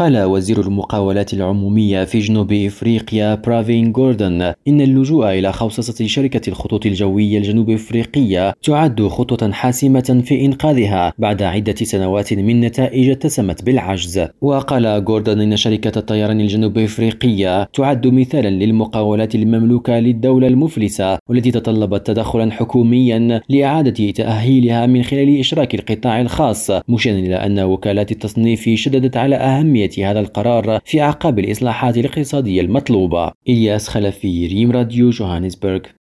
قال وزير المقاولات العمومية في جنوب إفريقيا برافين جوردن إن اللجوء إلى خوصصة شركة الخطوط الجوية الجنوب إفريقية تعد خطوة حاسمة في إنقاذها بعد عدة سنوات من نتائج اتسمت بالعجز. وقال جوردن إن شركة الطيران الجنوب إفريقية تعد مثالا للمقاولات المملوكة للدولة المفلسة والتي تطلبت تدخلا حكوميا لإعادة تأهيلها من خلال إشراك القطاع الخاص مشيرا إلى أن وكالات التصنيف شددت على أهمية هذا القرار في أعقاب الإصلاحات الاقتصادية المطلوبة. إلياس خلفي ريم راديو جوهانسبرغ.